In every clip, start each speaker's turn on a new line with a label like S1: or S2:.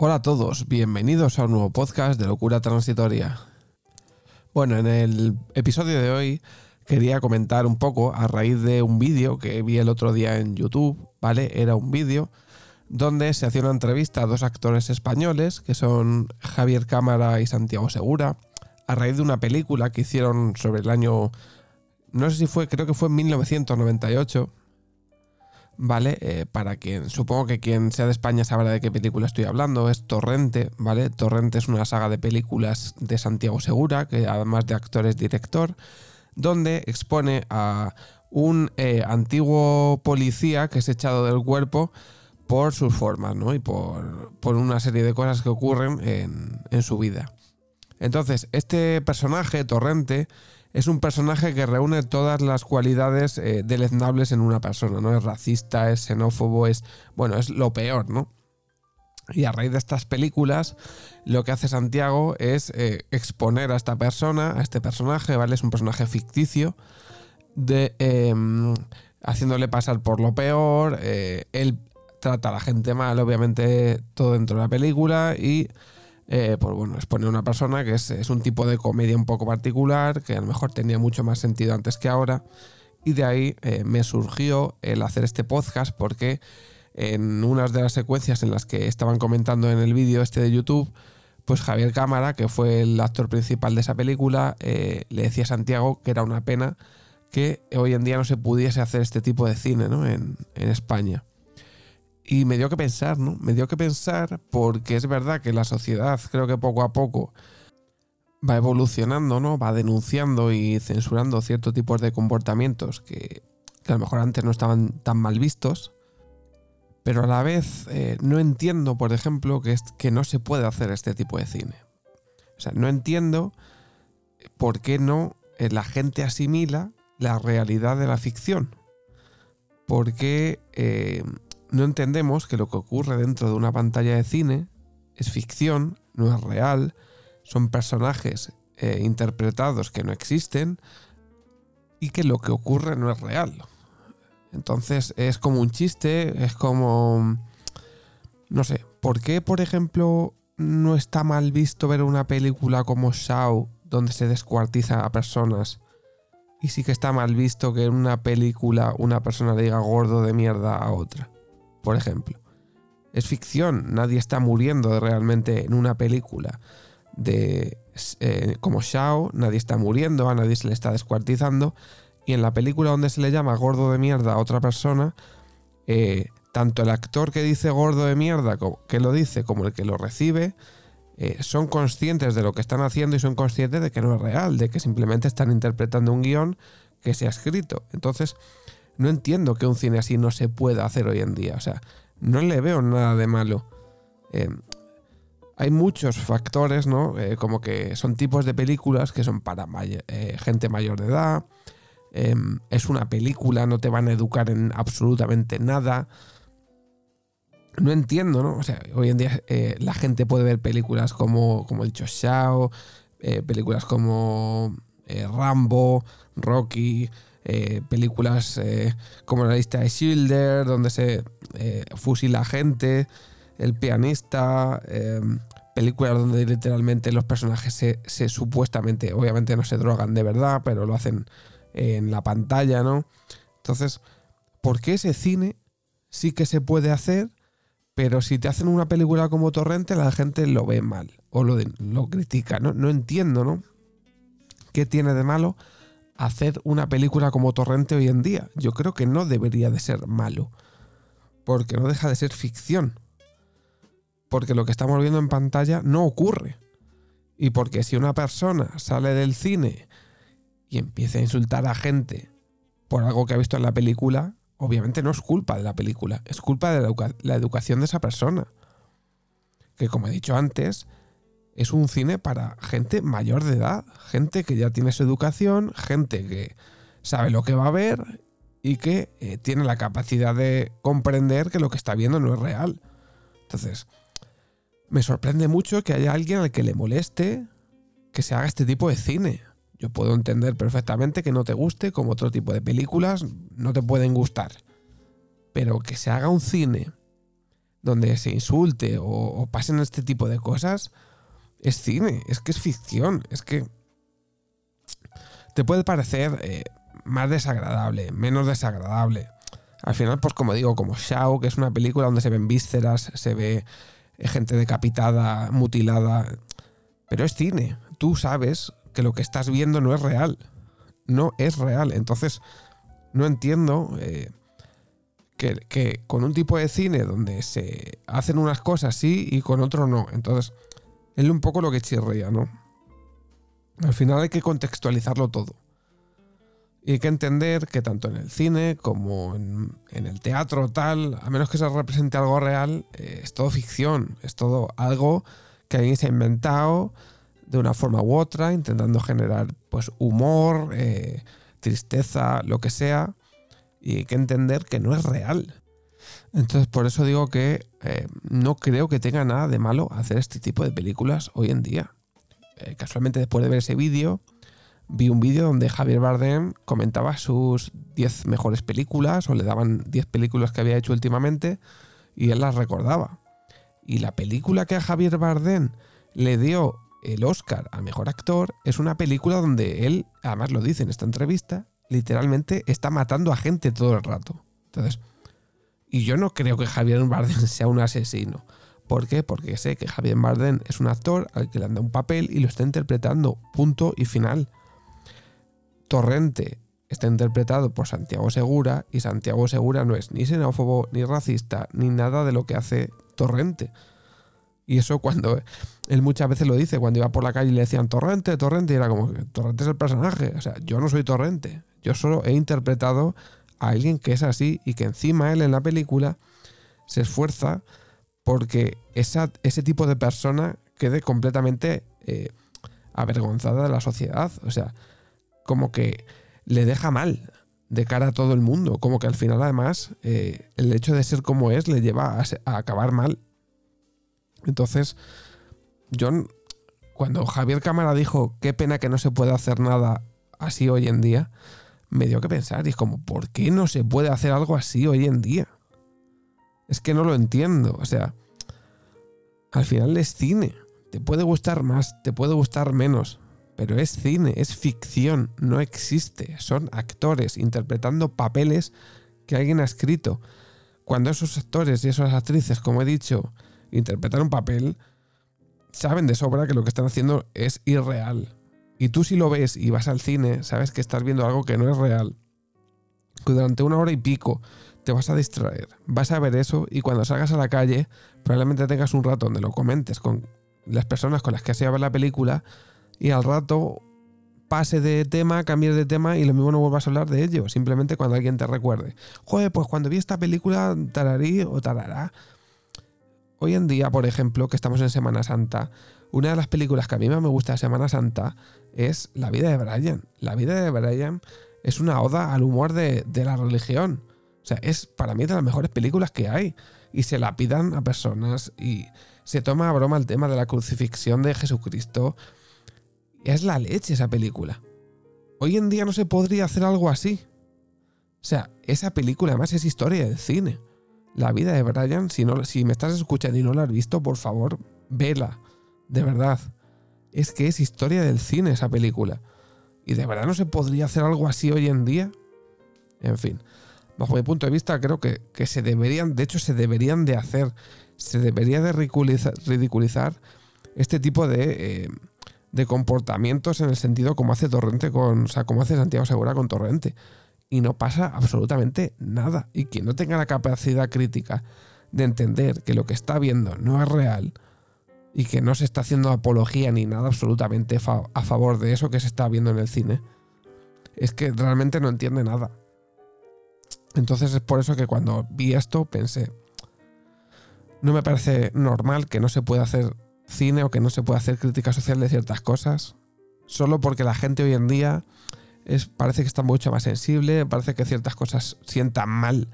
S1: Hola a todos, bienvenidos a un nuevo podcast de Locura Transitoria. Bueno, en el episodio de hoy quería comentar un poco a raíz de un vídeo que vi el otro día en YouTube, ¿vale? Era un vídeo donde se hacía una entrevista a dos actores españoles, que son Javier Cámara y Santiago Segura, a raíz de una película que hicieron sobre el año, no sé si fue, creo que fue en 1998, ¿vale? Eh, para quien, supongo que quien sea de España sabrá de qué película estoy hablando, es Torrente, ¿vale? Torrente es una saga de películas de Santiago Segura, que además de actor es director, donde expone a un eh, antiguo policía que es echado del cuerpo por sus formas, ¿no? Y por, una serie de cosas que ocurren en, en su vida. Entonces, este personaje, Torrente, es un personaje que reúne todas las cualidades eh, deleznables en una persona, ¿no? Es racista, es xenófobo, es. Bueno, es lo peor, ¿no? Y a raíz de estas películas, lo que hace Santiago es eh, exponer a esta persona, a este personaje, ¿vale? Es un personaje ficticio, de, em, haciéndole pasar por lo peor. Eh, él trata a la gente mal, obviamente, todo dentro de la película, y eh, pues bueno, expone a una persona que es, un tipo de comedia un poco particular, que a lo mejor tenía mucho más sentido antes que ahora. Y de ahí eh, me surgió el hacer este podcast porque en unas de las secuencias en las que estaban comentando en el vídeo este de YouTube, pues Javier Cámara, que fue el actor principal de esa película, eh, le decía a Santiago que era una pena que hoy en día no se pudiese hacer este tipo de cine en, en España. Y me dio que pensar, ¿no? Me dio que pensar porque es verdad que la sociedad creo que poco a poco va evolucionando, ¿no? Va denunciando y censurando ciertos tipos de comportamientos que, a lo mejor antes no estaban tan mal vistos. Pero a la vez eh, no entiendo, por ejemplo, que, es, que no se puede hacer este tipo de cine. O sea, no entiendo por qué no eh, la gente asimila la realidad de la ficción. ¿Por qué eh, no entendemos que lo que ocurre dentro de una pantalla de cine es ficción, no es real, son personajes eh, interpretados que no existen y que lo que ocurre no es real. Entonces es como un chiste, es como... No sé, ¿por qué, por ejemplo, no está mal visto ver una película como Shaw donde se descuartiza a personas? Y sí que está mal visto que en una película una persona le diga gordo de mierda a otra por ejemplo. Es ficción, nadie está muriendo realmente en una película de eh, como Shao, nadie está muriendo, a nadie se le está descuartizando. Y en la película donde se le llama gordo de mierda a otra persona, eh, tanto el actor que dice gordo de mierda, que lo dice, como el que lo recibe, eh, son conscientes de lo que están haciendo y son conscientes de que no es real, de que simplemente están interpretando un guion que se ha escrito. Entonces, no entiendo que un cine así no se pueda hacer hoy en día. O sea, no le veo nada de malo. Eh, hay muchos factores, ¿no? Eh, como que son tipos de películas que son para eh, gente mayor de edad. es una película, no te van a educar en absolutamente nada. No entiendo, ¿no? O sea, hoy en día la gente puede ver películas como, como he dicho, películas como Rambo, Rocky, eh, películas eh, como la lista de Schilder, donde se eh, fusila gente, El pianista, películas donde literalmente los personajes se, supuestamente, obviamente no se drogan de verdad, pero lo hacen en la pantalla, ¿no? Entonces, ¿por qué ese cine sí que se puede hacer? Pero si te hacen una película como Torrente, la gente lo ve mal o lo, lo critica. ¿no? no entiendo, ¿no? ¿Qué tiene de malo hacer una película como Torrente hoy en día. Yo creo que no debería de ser malo, porque no deja de ser ficción. Porque lo que estamos viendo en pantalla no ocurre. Y porque si una persona sale del cine y empieza a insultar a gente por algo que ha visto en la película, obviamente no es culpa de la película, es culpa de la, la educación de esa persona. Que como he dicho antes, es un cine para gente mayor de edad, gente que ya tiene su educación, gente que sabe lo que va a ver y que eh, tiene la capacidad de comprender que lo que está viendo no es real. Entonces, me sorprende mucho que haya alguien al que le moleste que se haga este tipo de cine. Yo puedo entender perfectamente que no te guste, como otro tipo de películas no te pueden gustar. Pero que se haga un cine donde se insulte o, pasen este tipo de cosas, es cine, es que es ficción, es que te puede parecer eh, más desagradable, menos desagradable. Al final, pues como digo, como Shao, que es una película donde se ven vísceras, se ve eh, gente decapitada, mutilada, pero es cine. Tú sabes que lo que estás viendo no es real. No es real. Entonces, no entiendo eh, que, con un tipo de cine donde se hacen unas cosas sí y con otro no. Entonces, es un poco lo que chirría, ¿no? Al final hay que contextualizarlo todo. Y hay que entender que tanto en el cine como en, el teatro tal, a menos que se represente algo real, eh, es todo ficción, es todo algo que alguien se ha inventado de una forma u otra, intentando generar pues humor, eh, tristeza, lo que sea, y hay que entender que no es real. Entonces por eso digo que eh, no creo que tenga nada de malo hacer este tipo de películas hoy en día. Eh, casualmente después de ver ese vídeo, vi un vídeo donde Javier Bardem comentaba sus 10 mejores películas o le daban 10 películas que había hecho últimamente y él las recordaba. Y la película que a Javier Bardem le dio el Oscar a Mejor Actor es una película donde él, además lo dice en esta entrevista, literalmente está matando a gente todo el rato. Entonces, y yo no creo que Javier Bardem sea un asesino. ¿Por qué? Porque sé que Javier Bardem es un actor al que le han dado un papel y lo está interpretando. Punto y final. Torrente está interpretado por Santiago Segura y Santiago Segura no es ni xenófobo, ni racista, ni nada de lo que hace Torrente. Y eso cuando él muchas veces lo dice, cuando iba por la calle y le decían Torrente, Torrente, y era como, Torrente es el personaje. O sea, yo no soy Torrente. Yo solo he interpretado a alguien que es así y que encima él en la película se esfuerza porque esa, ese tipo de persona quede completamente eh, avergonzada de la sociedad. O sea, como que le deja mal de cara a todo el mundo. Como que al final, además, eh, el hecho de ser como es le lleva a acabar mal entonces, yo, cuando Javier Cámara dijo, qué pena que no se puede hacer nada así hoy en día, me dio que pensar. Y es como, ¿por qué no se puede hacer algo así hoy en día? Es que no lo entiendo. O sea, al final es cine. Te puede gustar más, te puede gustar menos. Pero es cine, es ficción, no existe. Son actores interpretando papeles que alguien ha escrito. Cuando esos actores y esas actrices, como he dicho, interpretar un papel, saben de sobra que lo que están haciendo es irreal. Y tú si lo ves y vas al cine, sabes que estás viendo algo que no es real. Que durante una hora y pico te vas a distraer. Vas a ver eso y cuando salgas a la calle, probablemente tengas un rato donde lo comentes con las personas con las que has ido a ver la película y al rato pase de tema, cambies de tema y lo mismo no vuelvas a hablar de ello. Simplemente cuando alguien te recuerde. Joder, pues cuando vi esta película, tararí o tarará. Hoy en día, por ejemplo, que estamos en Semana Santa, una de las películas que a mí más me gusta de Semana Santa es La vida de Brian. La vida de Brian es una oda al humor de, la religión. O sea, es para mí de las mejores películas que hay. Y se la pidan a personas y se toma a broma el tema de la crucifixión de Jesucristo. Es la leche esa película. Hoy en día no se podría hacer algo así. O sea, esa película además es historia del cine. La vida de Brian, si, no, si me estás escuchando y no la has visto, por favor, vela. De verdad. Es que es historia del cine esa película. Y de verdad no se podría hacer algo así hoy en día. En fin, bajo mi punto de vista creo que, se deberían, de hecho se deberían de hacer, se debería de ridiculizar, este tipo de, eh, de comportamientos en el sentido como hace Torrente con, o sea, como hace Santiago Segura con Torrente y no pasa absolutamente nada. Y quien no tenga la capacidad crítica de entender que lo que está viendo no es real y que no se está haciendo apología ni nada absolutamente a favor de eso que se está viendo en el cine, es que realmente no entiende nada. Entonces es por eso que cuando vi esto pensé, no me parece normal que no se pueda hacer cine o que no se pueda hacer crítica social de ciertas cosas, solo porque la gente hoy en día parece que está mucho más sensible, parece que ciertas cosas sientan mal.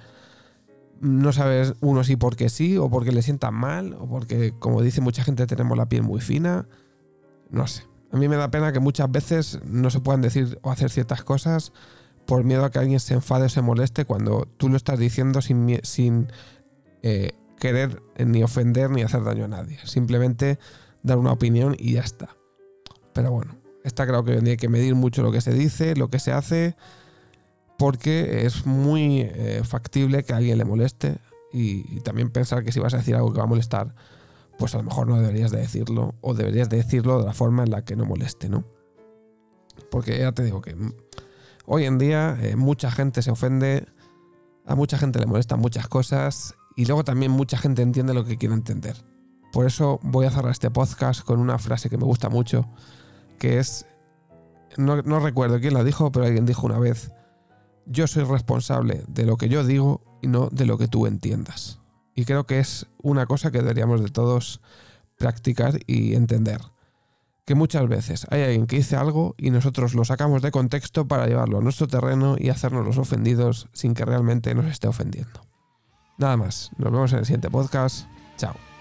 S1: No sabes uno si porque sí o porque le sientan mal o porque, como dice mucha gente, tenemos la piel muy fina. No sé. A mí me da pena que muchas veces no se puedan decir o hacer ciertas cosas por miedo a que alguien se enfade o se moleste cuando tú lo estás diciendo sin, sin eh, querer ni ofender ni hacer daño a nadie. Simplemente dar una opinión y ya está. Pero bueno, está claro que hay que medir mucho lo que se dice, lo que se hace, porque es muy eh, factible que a alguien le moleste y, también pensar que si vas a decir algo que va a molestar, pues a lo mejor no deberías de decirlo o deberías de decirlo de la forma en la que no moleste, ¿no? Porque ya te digo que hoy en día eh, mucha gente se ofende, a mucha gente le molestan muchas cosas y luego también mucha gente entiende lo que quiere entender. Por eso voy a cerrar este podcast con una frase que me gusta mucho, que es, no recuerdo quién la dijo, pero alguien dijo una vez, yo soy responsable de lo que yo digo y no de lo que tú entiendas. Y creo que es una cosa que deberíamos de todos practicar y entender. Que muchas veces hay alguien que dice algo y nosotros lo sacamos de contexto para llevarlo a nuestro terreno y hacernos los ofendidos sin que realmente nos esté ofendiendo. Nada más, nos vemos en el siguiente podcast. Chao.